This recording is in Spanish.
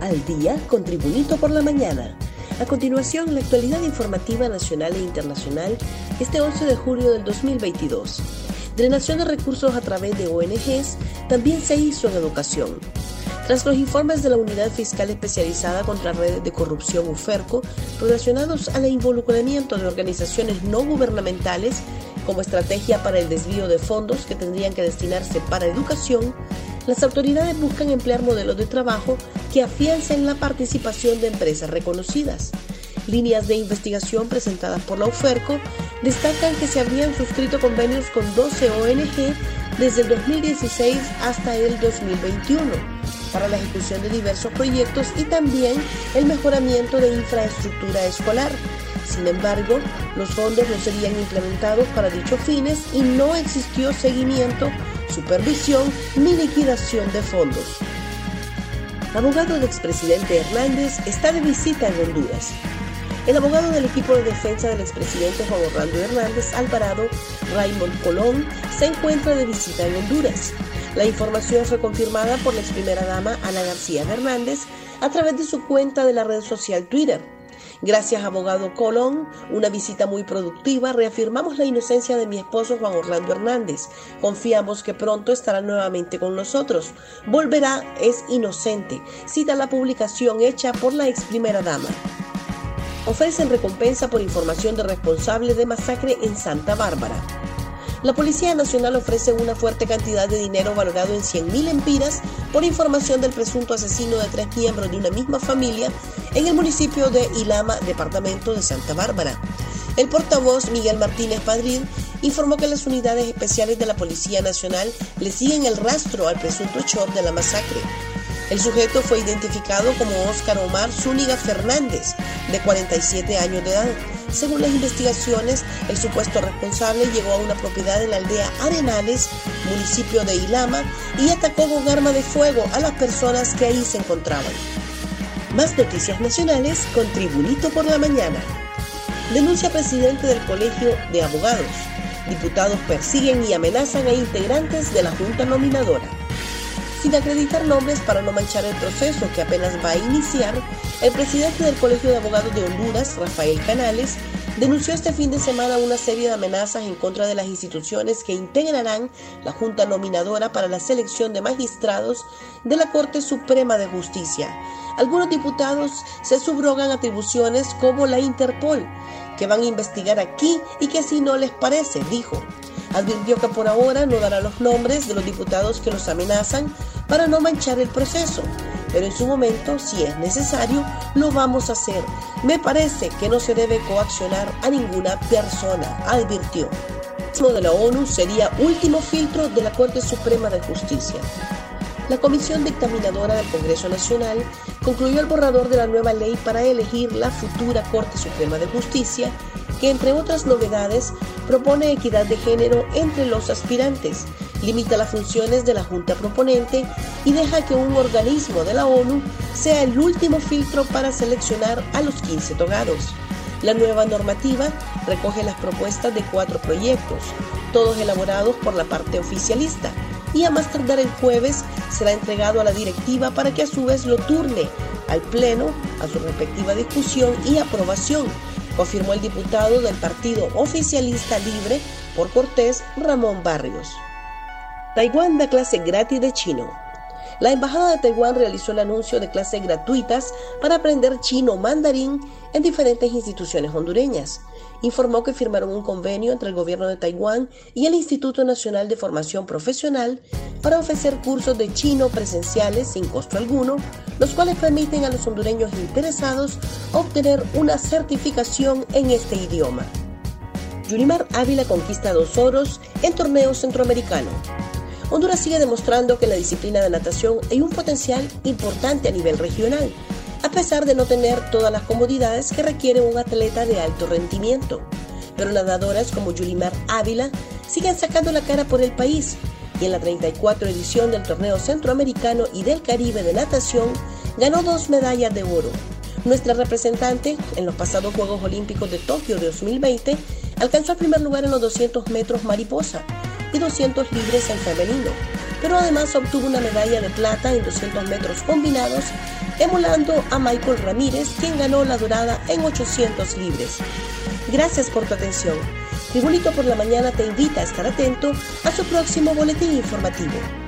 Al día con Tribunito por la mañana. A continuación, la actualidad informativa nacional e internacional este 11 de julio del 2022. Drenación de recursos a través de ONGs también se hizo en educación. Tras los informes de la Unidad Fiscal Especializada contra Redes de Corrupción UFERCO relacionados al involucramiento de organizaciones no gubernamentales como estrategia para el desvío de fondos que tendrían que destinarse para educación, las autoridades buscan emplear modelos de trabajo que afiancen la participación de empresas reconocidas. Líneas de investigación presentadas por la UFERCO destacan que se habrían suscrito convenios con 12 ONG desde el 2016 hasta el 2021 para la ejecución de diversos proyectos y también el mejoramiento de infraestructura escolar. Sin embargo, los fondos no serían implementados para dichos fines y no existió seguimiento, supervisión ni liquidación de fondos. Abogado del expresidente Hernández está de visita en Honduras. El abogado del equipo de defensa del expresidente Juan Orlando Hernández Alvarado, Raymond Colón, se encuentra de visita en Honduras. La información fue confirmada por la ex primera dama Ana García Hernández a través de su cuenta de la red social Twitter. Gracias, abogado Colón, una visita muy productiva. Reafirmamos la inocencia de mi esposo Juan Orlando Hernández. Confiamos que pronto estará nuevamente con nosotros. Volverá, es inocente. Cita la publicación hecha por la ex primera dama ofrecen recompensa por información de responsable de masacre en Santa Bárbara. La Policía Nacional ofrece una fuerte cantidad de dinero valorado en 100.000 empiras por información del presunto asesino de tres miembros de una misma familia en el municipio de Ilama, departamento de Santa Bárbara. El portavoz Miguel Martínez Padrín informó que las unidades especiales de la Policía Nacional le siguen el rastro al presunto hechor de la masacre. El sujeto fue identificado como Óscar Omar Zúñiga Fernández, de 47 años de edad. Según las investigaciones, el supuesto responsable llegó a una propiedad en la aldea Arenales, municipio de Ilama, y atacó con arma de fuego a las personas que ahí se encontraban. Más noticias nacionales con Tribunito por la Mañana. Denuncia presidente del Colegio de Abogados. Diputados persiguen y amenazan a integrantes de la Junta Nominadora sin acreditar nombres para no manchar el proceso que apenas va a iniciar, el presidente del Colegio de Abogados de Honduras, Rafael Canales, denunció este fin de semana una serie de amenazas en contra de las instituciones que integrarán la Junta Nominadora para la selección de magistrados de la Corte Suprema de Justicia. Algunos diputados se subrogan atribuciones como la Interpol, que van a investigar aquí y que si no les parece, dijo. Advirtió que por ahora no dará los nombres de los diputados que los amenazan para no manchar el proceso, pero en su momento, si es necesario, lo vamos a hacer. Me parece que no se debe coaccionar a ninguna persona, advirtió. El de la ONU sería último filtro de la Corte Suprema de Justicia. La Comisión Dictaminadora del Congreso Nacional concluyó el borrador de la nueva ley para elegir la futura Corte Suprema de Justicia que entre otras novedades propone equidad de género entre los aspirantes, limita las funciones de la Junta Proponente y deja que un organismo de la ONU sea el último filtro para seleccionar a los 15 togados. La nueva normativa recoge las propuestas de cuatro proyectos, todos elaborados por la parte oficialista, y a más tardar el jueves será entregado a la directiva para que a su vez lo turne al Pleno a su respectiva discusión y aprobación confirmó el diputado del Partido Oficialista Libre por Cortés, Ramón Barrios. Taiwán da clase gratis de chino. La Embajada de Taiwán realizó el anuncio de clases gratuitas para aprender chino mandarín en diferentes instituciones hondureñas. Informó que firmaron un convenio entre el gobierno de Taiwán y el Instituto Nacional de Formación Profesional para ofrecer cursos de chino presenciales sin costo alguno, los cuales permiten a los hondureños interesados obtener una certificación en este idioma. Yulimar Ávila conquista dos oros en torneo centroamericano. Honduras sigue demostrando que la disciplina de natación hay un potencial importante a nivel regional, a pesar de no tener todas las comodidades que requiere un atleta de alto rendimiento. Pero nadadoras como Yulimar Ávila siguen sacando la cara por el país y en la 34 edición del torneo centroamericano y del Caribe de natación ganó dos medallas de oro. Nuestra representante en los pasados Juegos Olímpicos de Tokio de 2020 alcanzó el primer lugar en los 200 metros mariposa y 200 libres en femenino. pero además obtuvo una medalla de plata en 200 metros combinados, emulando a Michael Ramírez, quien ganó la dorada en 800 libres. Gracias por tu atención. Tribunito por la Mañana te invita a estar atento a su próximo boletín informativo.